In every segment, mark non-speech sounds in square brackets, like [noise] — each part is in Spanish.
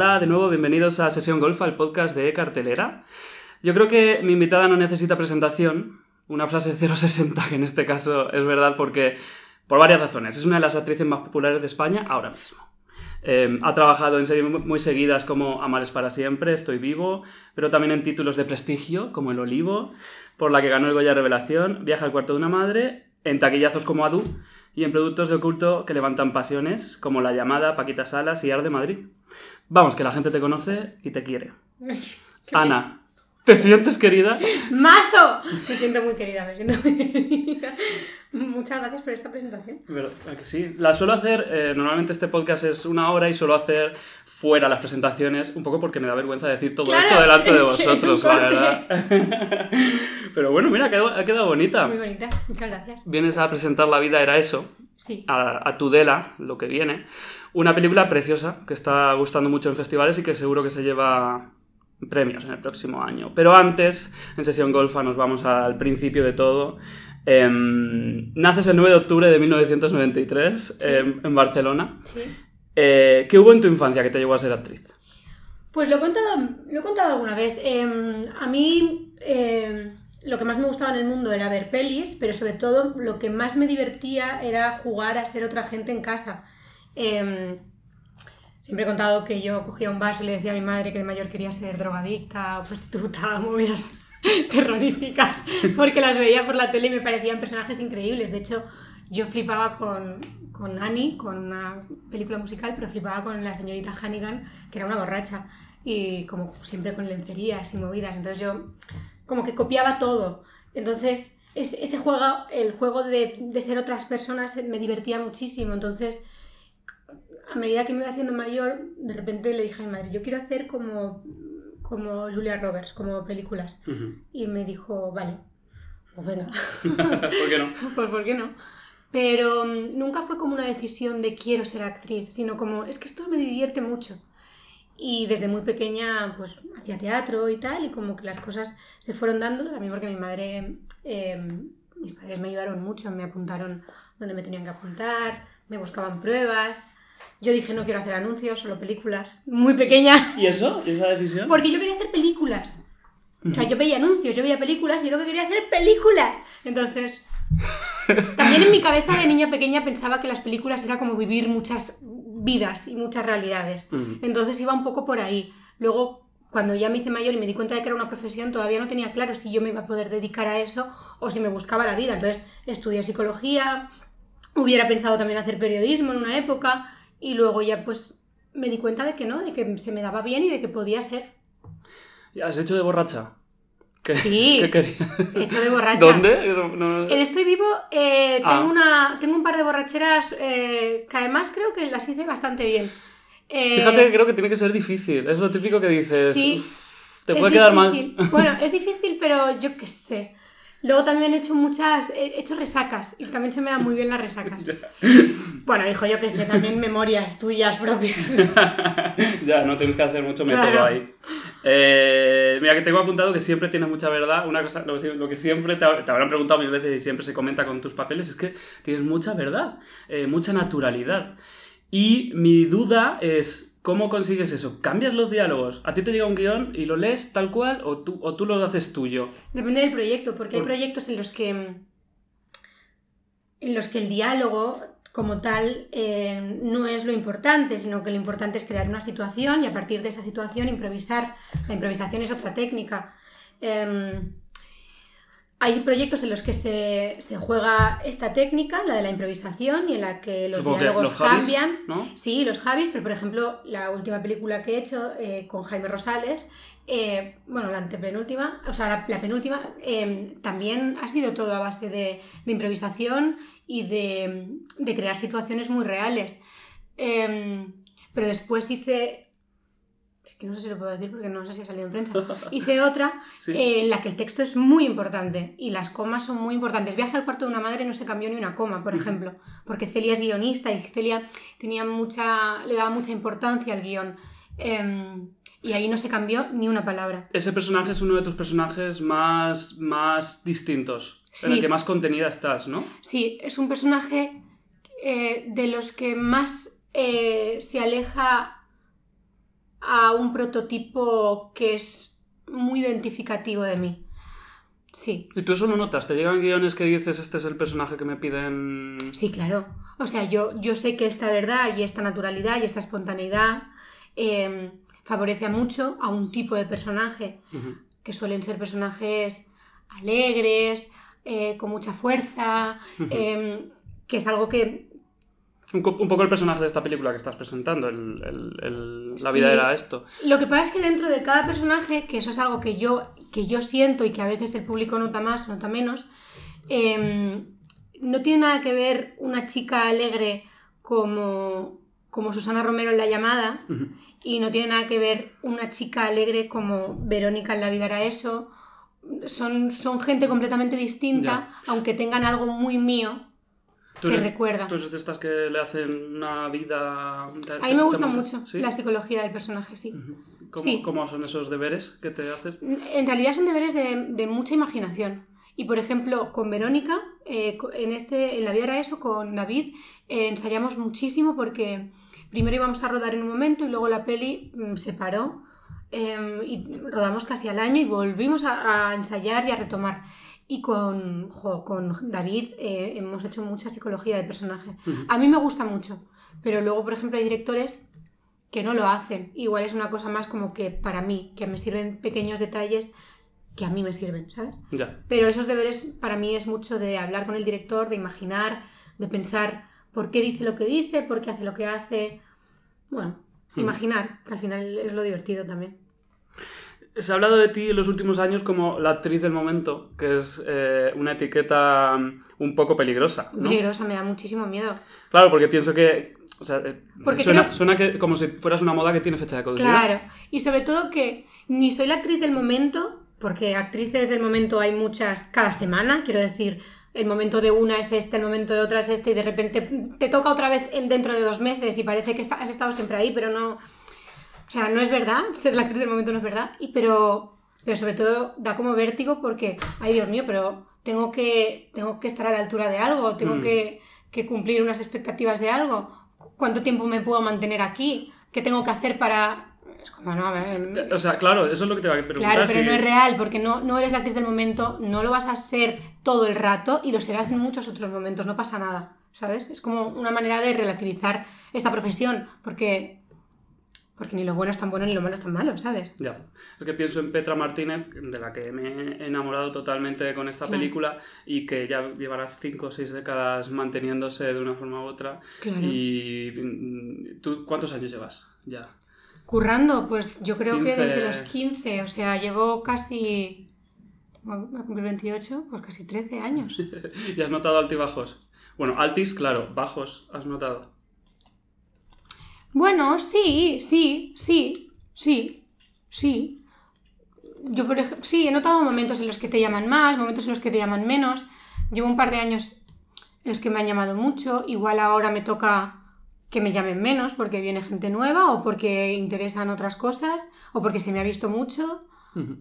Hola, de nuevo, bienvenidos a Sesión Golfa, el podcast de Cartelera. Yo creo que mi invitada no necesita presentación, una frase 060 que en este caso es verdad porque por varias razones. Es una de las actrices más populares de España ahora mismo. Eh, ha trabajado en series muy seguidas como Amales para siempre, Estoy vivo, pero también en títulos de prestigio como El Olivo, por la que ganó el Goya Revelación, Viaja al cuarto de una madre, en taquillazos como Adu y en productos de oculto que levantan pasiones como La Llamada, Paquita Salas y Arde Madrid. Vamos, que la gente te conoce y te quiere. [laughs] Ana, ¿te sientes querida? ¡Mazo! Me siento muy querida, me siento muy querida. Muchas gracias por esta presentación. ¿Verdad que sí? La suelo hacer, eh, normalmente este podcast es una hora y suelo hacer fuera las presentaciones, un poco porque me da vergüenza decir todo Claro, esto delante de vosotros, la verdad. [laughs] Pero bueno, mira, ha quedado, ha quedado bonita. Muy bonita, muchas gracias. Vienes a presentar La vida era eso, Sí. a, a Tudela, lo que viene. Una película preciosa que está gustando mucho en festivales y que seguro que se lleva premios en el próximo año. Pero antes, en Sesión Golfa, nos vamos al principio de todo. Em, naces el 9 de octubre de 1993 em, en Barcelona. sí. Eh, ¿Qué hubo en tu infancia que te llevó a ser actriz? Pues lo he contado, lo he contado alguna vez. Em, a mí lo que más me gustaba en el mundo era ver pelis, pero sobre todo lo que más me divertía era jugar a ser otra gente en casa. Em, siempre he contado que yo cogía un vaso y le decía a mi madre que de mayor quería ser drogadicta o prostituta, movidas [laughs] terroríficas, porque las veía por la tele y me parecían personajes increíbles. De hecho, yo flipaba con, con Annie, con una película musical, pero flipaba con la señorita Hannigan, que era una borracha, y como siempre con lencerías y movidas. Entonces yo como que copiaba todo. Entonces es- ese juego, el juego de, de ser otras personas me divertía muchísimo. Entonces a medida que me iba haciendo mayor, de repente le dije a mi madre, yo quiero hacer como, como Julia Roberts, como películas. Y me dijo, vale, pues venga. [laughs] ¿Por qué no? [laughs] Pues ¿por qué no? Pero mm, nunca fue como una decisión de quiero ser actriz, sino como es que esto me divierte mucho. Y desde muy pequeña pues hacía teatro y tal, y como que las cosas se fueron dando, también porque mi madre, eh, mis padres me ayudaron mucho, me apuntaron donde me tenían que apuntar, me buscaban pruebas. Yo dije no quiero hacer anuncios, solo películas, muy pequeña. ¿Y eso? ¿Y esa decisión? Porque yo quería hacer películas. O sea, yo veía anuncios, yo veía películas y yo lo que quería hacer películas. Entonces, también en mi cabeza de niña pequeña pensaba que las películas era como vivir muchas vidas y muchas realidades. Entonces iba un poco por ahí. Luego, cuando ya me hice mayor y me di cuenta de que era una profesión, todavía no tenía claro si yo me iba a poder dedicar a eso o si me buscaba la vida. Entonces, estudié psicología, hubiera pensado también hacer periodismo en una época y luego ya pues me di cuenta de que no, de que se me daba bien y de que podía ser. ¿Has hecho de borracha? ¿Qué, Sí. ¿Qué querías? He hecho de borracha. ¿Dónde? No- En Estoy Vivo eh, Ah. tengo, una, tengo un par de borracheras eh, que además creo que las hice bastante bien. Eh, Fíjate que creo que tiene que ser difícil. Es lo típico que dices. Sí. "Uf, te puede quedar mal. Bueno, es difícil, pero yo qué sé. Luego también he hecho muchas, he hecho resacas y también se me dan muy bien las resacas. [laughs] Bueno, hijo, yo qué sé, también memorias tuyas propias. [laughs] ya, no tienes que hacer mucho método Claro. ahí. Eh, mira, que tengo apuntado que siempre tienes mucha verdad. Una cosa, lo, que- lo que siempre te, te habrán preguntado mil veces y siempre se comenta con tus papeles es que tienes mucha verdad, eh, mucha naturalidad. Y mi duda es, ¿cómo consigues eso? ¿Cambias los diálogos? ¿A ti te llega un guion y lo lees tal cual o tú, o tú lo haces tuyo? Depende del proyecto, porque hay proyectos en los que en los que el diálogo como tal eh, no es lo importante, sino que lo importante es crear una situación y a partir de esa situación improvisar. La improvisación es otra técnica. Em, hay proyectos en los que se, se juega esta técnica, la de la improvisación, y en la que los Supongo que diálogos los Javis, cambian. ¿no? Sí, los Javis, pero por ejemplo, la última película que he hecho eh, con Jaime Rosales, eh, bueno, la antepenúltima, o sea, la, la penúltima, eh, también ha sido todo a base de, de improvisación y de, de crear situaciones muy reales. Eh, pero después hice. Que no sé si lo puedo decir porque no sé si ha salido en prensa. [laughs] Hice otra Sí. eh, en la que el texto es muy importante y las comas son muy importantes. Viaje al cuarto de una madre no se cambió ni una coma, por ejemplo, porque Celia es guionista y Celia tenía mucha, le daba mucha importancia al guion. Em, y ahí no se cambió ni una palabra. Ese personaje es uno de tus personajes más, más distintos, en el que más contenida estás, ¿no? Sí, es un personaje eh, de los que más eh, se aleja a un prototipo que es muy identificativo de mí. Sí. ¿Y tú eso lo notas? ¿Te llegan guiones que dices este es el personaje que me piden? Sí, claro. O sea, yo, yo sé que esta verdad y esta naturalidad y esta espontaneidad eh, favorece mucho a un tipo de personaje, que suelen ser personajes alegres, eh, con mucha fuerza, eh, que es algo que un, poco el personaje de esta película que estás presentando, la vida era esto. Lo que pasa es que dentro de cada personaje, que eso es algo que yo, que yo siento y que a veces el público nota más, nota menos, em, no tiene nada que ver una chica alegre como, como Susana Romero en La llamada y no tiene nada que ver una chica alegre como Verónica en La vida era eso. Son, son gente completamente distinta, aunque tengan algo muy mío que recuerda. ¿Tú eres de estas que le hacen una vida... A mí me gusta mucho la psicología del personaje, sí. ¿Cómo, son esos deberes que te haces? En realidad son deberes de, mucha imaginación. Y por ejemplo, con Verónica, eh, en, este, en La vida era eso, con David, eh, ensayamos muchísimo porque primero íbamos a rodar en un momento y luego la peli mm, se paró em, y rodamos casi al año y volvimos a ensayar y a retomar. Y con, con David eh, hemos hecho mucha psicología de personaje. A mí me gusta mucho, pero luego, por ejemplo, hay directores que no lo hacen. Igual es una cosa más como que para mí, que me sirven pequeños detalles que a mí me sirven, ¿sabes? Ya. Pero esos deberes para mí es mucho de hablar con el director, de imaginar, de pensar por qué dice lo que dice, por qué hace lo que hace. Bueno, imaginar, que al final es lo divertido también. Se ha hablado de ti en los últimos años como la actriz del momento, que es eh, una etiqueta mm, un poco peligrosa. Peligrosa, me da muchísimo miedo. Claro, porque pienso que. O sea, eh, suena, que, como si fueras una moda que tiene fecha de caducidad. Claro, y sobre todo que ni soy la actriz del momento, porque actrices del momento hay muchas cada semana, quiero decir, el momento de una es este, el momento de otra es este, y de repente te toca otra vez dentro de dos meses y parece que has estado siempre ahí, pero no o sea, no es verdad, ser la actriz del momento no es verdad, y, pero, pero sobre todo da como vértigo porque, ay Dios mío, pero tengo que, tengo que estar a la altura de algo, tengo mm. que, que, cumplir unas expectativas de algo, cuánto tiempo me puedo mantener aquí, qué tengo que hacer para... Es como, no, a ver... O sea, claro, eso es lo que te va a preguntar. Claro, pero no es real, porque no, no eres la actriz del momento, no lo vas a ser todo el rato y lo serás en muchos otros momentos, no pasa nada, ¿sabes? Es como una manera de relativizar esta profesión, porque porque ni lo bueno es tan bueno ni lo malo es tan malo, ¿sabes? Ya. Es que pienso en Petra Martínez, de la que me he enamorado totalmente con esta película y que ya llevarás cinco o seis décadas manteniéndose de una forma u otra. Claro. ¿Y mm, tú cuántos años llevas ya? Currando, pues yo creo que desde los 15, o sea, llevo casi. Voy a cumplir 28, pues casi 13 años. [laughs] ¿Y has notado altibajos? Bueno, altis, claro, bajos, has notado. Bueno, sí, sí, sí, sí, sí. Yo, por ejemplo, sí, he notado momentos en los que te llaman más, momentos en los que te llaman menos. Llevo un par de años en los que me han llamado mucho. Igual ahora me toca que me llamen menos porque viene gente nueva o porque interesan otras cosas o porque se me ha visto mucho.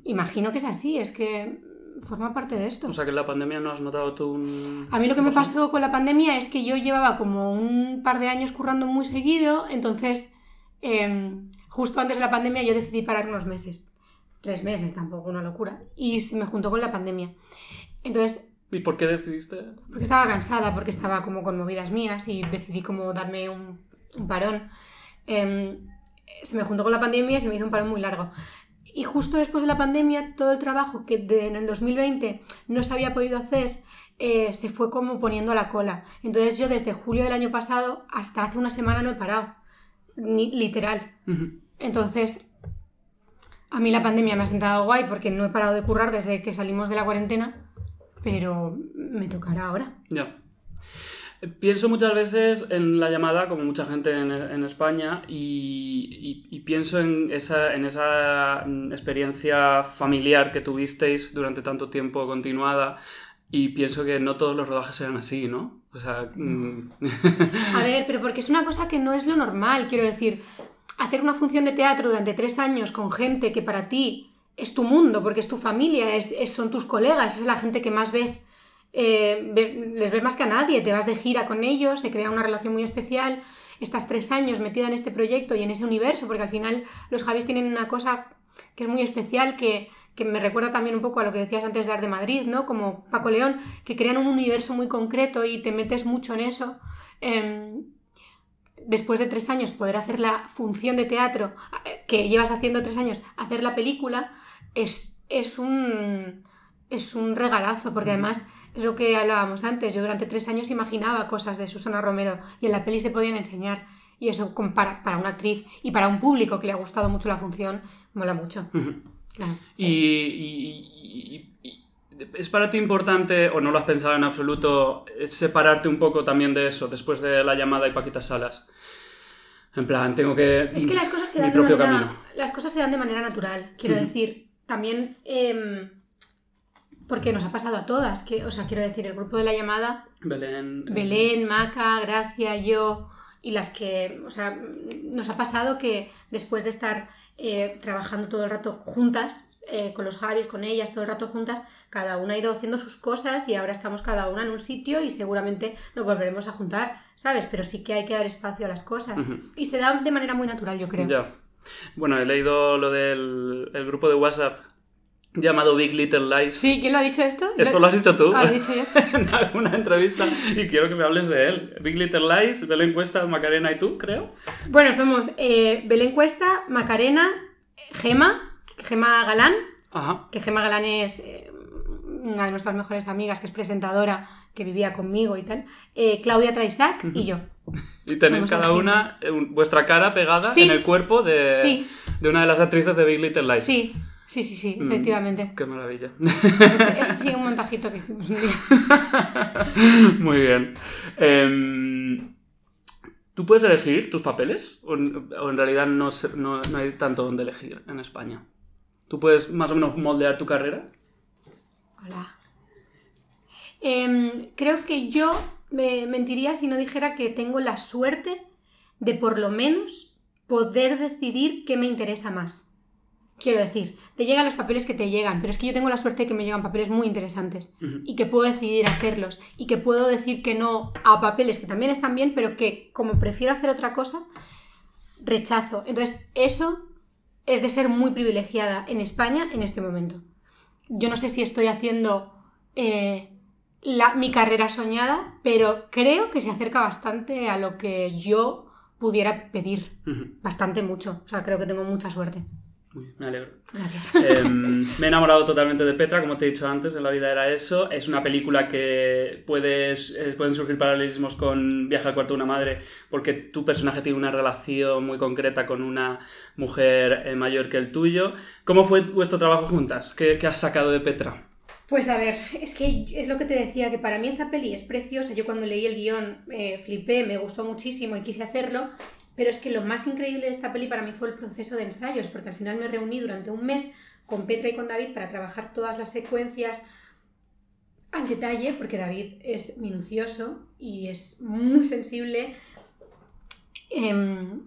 Imagino que es así, es que forma parte de esto. O sea, que en la pandemia no has notado tú un... A mí lo que me pasó con la pandemia es que yo llevaba como un par de años currando muy seguido, entonces em, justo antes de la pandemia yo decidí parar unos meses. Tres meses, tampoco una locura. Y se me juntó con la pandemia. Entonces... ¿Y por qué decidiste? Porque estaba cansada, porque estaba como con movidas mías y decidí como darme un, parón. Em, se me juntó con la pandemia y se me hizo un parón muy largo. Y justo después de la pandemia, todo el trabajo que en el 2020 no se había podido hacer, eh, se fue como poniendo a la cola. Entonces yo desde julio del año pasado hasta hace una semana no he parado, ni, literal. Entonces, a mí la pandemia me ha sentado guay porque no he parado de currar desde que salimos de la cuarentena, pero me tocará ahora. Ya. Pienso muchas veces en la llamada, como mucha gente en, España, y, pienso en esa, en esa experiencia familiar que tuvisteis durante tanto tiempo continuada, y pienso que no todos los rodajes eran así, ¿no? O sea... Mm. [laughs] A ver, pero porque es una cosa que no es lo normal, quiero decir, hacer una función de teatro durante tres años con gente que para ti es tu mundo, porque es tu familia, es, son tus colegas, es la gente que más ves eh, les ves más que a nadie, te vas de gira con ellos, se crea una relación muy especial. estás tres años metida en este proyecto y en ese universo, porque al final los Javis tienen una cosa que es muy especial, que, que me recuerda también un poco a lo que decías antes de Art de Madrid, ¿no? Como Paco León, que crean un universo muy concreto y te metes mucho en eso. Em, después de tres años poder hacer la función de teatro eh, que llevas haciendo tres años, hacer la película, es, es, un, es un regalazo, porque además es lo que hablábamos antes, yo durante tres años imaginaba cosas de Susana Romero y en la peli se podían enseñar. Y eso para, para una actriz y para un público que le ha gustado mucho la función, mola mucho. y, ¿Es para ti importante, o no lo has pensado en absoluto, separarte un poco también de eso, después de la llamada y Paquita Salas? En plan, tengo que... Es que las cosas se dan, de manera, Las cosas se dan de manera natural, quiero decir. También... Em, porque nos ha pasado a todas, que, o sea, quiero decir, el grupo de la llamada... Belén... Eh, Belén, Maca, Gracia, yo... Y las que, o sea, nos ha pasado que después de estar eh, trabajando todo el rato juntas, eh, con los Javis, con ellas, todo el rato juntas, cada una ha ido haciendo sus cosas y ahora estamos cada una en un sitio y seguramente nos volveremos a juntar, ¿sabes? Pero sí que hay que dar espacio a las cosas. Y se da de manera muy natural, yo creo. Ya. Bueno, he leído lo del grupo de WhatsApp llamado Big Little Lies. Sí, ¿quién lo ha dicho esto? Esto lo has dicho tú. Ah, lo he dicho yo. [laughs] en alguna entrevista y quiero que me hables de él. Big Little Lies, Belén Cuesta, Macarena y tú, creo. Bueno, somos eh, Belén Cuesta, Macarena, Gema, Gema Galán, Ajá. que Gema Galán es eh, una de nuestras mejores amigas, que es presentadora, que vivía conmigo y tal, eh, Claudia Traisac y yo. Y tenéis cada una vuestra cara pegada en el cuerpo de, de una de las actrices de Big Little Lies. Sí, Sí, sí, sí, mm, efectivamente. qué maravilla. Es sí, un montajito que hicimos un día. [laughs] Muy bien. Em, ¿Tú puedes elegir tus papeles? ¿O, en realidad no, no, hay tanto donde elegir en España? ¿Tú puedes más o menos moldear tu carrera? Hola. Em, creo que yo me mentiría si no dijera que tengo la suerte de por lo menos poder decidir qué me interesa más. Quiero decir, te llegan los papeles que te llegan, pero es que yo tengo la suerte de que me llegan papeles muy interesantes y que puedo decidir hacerlos y que puedo decir que no a papeles que también están bien, pero que como prefiero hacer otra cosa, rechazo. Entonces, eso es de ser muy privilegiada en España en este momento. Yo no sé si estoy haciendo eh, la, mi carrera soñada, pero creo que se acerca bastante a lo que yo pudiera pedir. Bastante mucho. O sea, creo que tengo mucha suerte me alegro. Gracias. Em, me he enamorado totalmente de Petra, como te he dicho antes, en la vida era eso. Es una película que puedes, eh, pueden surgir paralelismos con Viaje al cuarto de una madre, porque tu personaje tiene una relación muy concreta con una mujer eh, mayor que el tuyo. ¿Cómo fue vuestro trabajo juntas? ¿Qué, has sacado de Petra? Pues a ver, es que es lo que te decía, que para mí esta peli es preciosa. Yo cuando leí el guion eh, flipé, me gustó muchísimo y quise hacerlo. Pero es que lo más increíble de esta peli para mí fue el proceso de ensayos, porque al final me reuní durante un mes con Petra y con David para trabajar todas las secuencias al detalle, porque David es minucioso y es muy sensible. Em,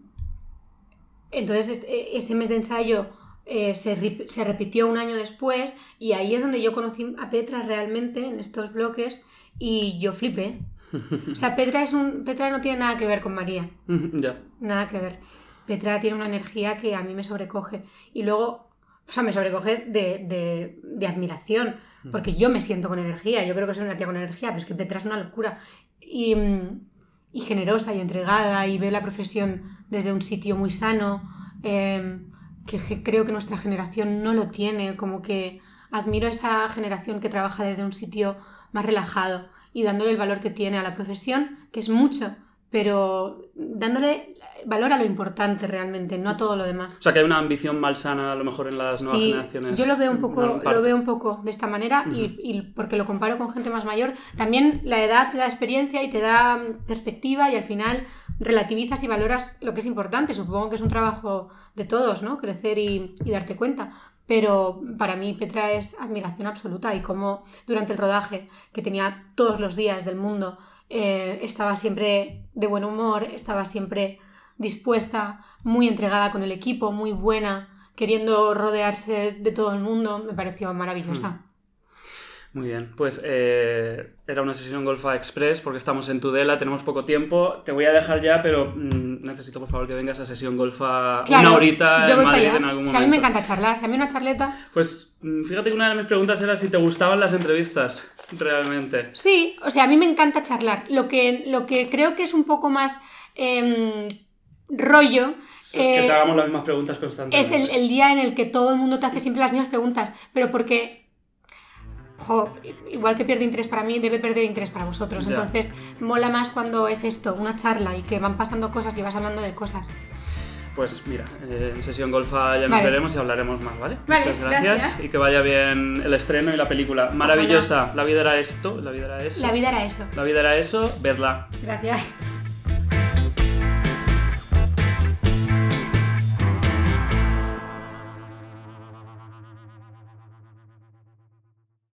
entonces, e, ese mes de ensayo eh, se, se, repitió un año después y ahí es donde yo conocí a Petra realmente en estos bloques y yo flipé. [laughs] O sea, Petra, es un, Petra no tiene nada que ver con María. [laughs] Ya. Nada que ver. Petra tiene una energía que a mí me sobrecoge. Y luego, o sea, me sobrecoge de, de, admiración, porque yo me siento con energía. Yo creo que soy una tía con energía, pero es que Petra es una locura. Y, y generosa y entregada y ve la profesión desde un sitio muy sano, em, que creo que nuestra generación no lo tiene. Como que admiro esa generación que trabaja desde un sitio más relajado y dándole el valor que tiene a la profesión, que es mucho, pero dándole valor a lo importante realmente, no a todo lo demás. O sea, que hay una ambición malsana a lo mejor en las nuevas sí, generaciones. Yo lo veo un poco, lo veo un poco de esta manera y, porque lo comparo con gente más mayor. También la edad te da experiencia y te da perspectiva y al final relativizas y valoras lo que es importante. Supongo que es un trabajo de todos, ¿no? Crecer y, y darte cuenta pero para mí Petra es admiración absoluta y como durante el rodaje, que tenía todos los días del mundo, eh, estaba siempre de buen humor, estaba siempre dispuesta, muy entregada con el equipo, muy buena, queriendo rodearse de todo el mundo, me pareció maravillosa. Hmm. Muy bien, pues eh, era una sesión Golfa Express porque estamos en Tudela, tenemos poco tiempo. Te voy a dejar ya, pero mm, necesito por favor que vengas a sesión Golfa Claro, una horita yo en voy para Madrid allá. en algún Si momento. a mí me encanta charlar, si a mí una charleta... Pues mm, fíjate que una de mis preguntas era si te gustaban las entrevistas, realmente. Sí, o sea, a mí me encanta charlar. Lo que, lo que creo que es un poco más em, rollo que eh, te hagamos las mismas preguntas constantemente. es el, el día en el que todo el mundo te hace siempre las mismas preguntas, pero porque... jo, igual que pierde interés para mí, debe perder interés para vosotros. Ya. Entonces, mola más cuando es esto, una charla y que van pasando cosas y vas hablando de cosas. Pues mira, eh, en sesión golfa ya nos Vale. veremos y hablaremos más, ¿vale? Vale, Muchas gracias, gracias. y que vaya bien el estreno y la película. Maravillosa. La vida era esto, la vida era eso. La vida era eso. La vida era eso, vedla. Gracias.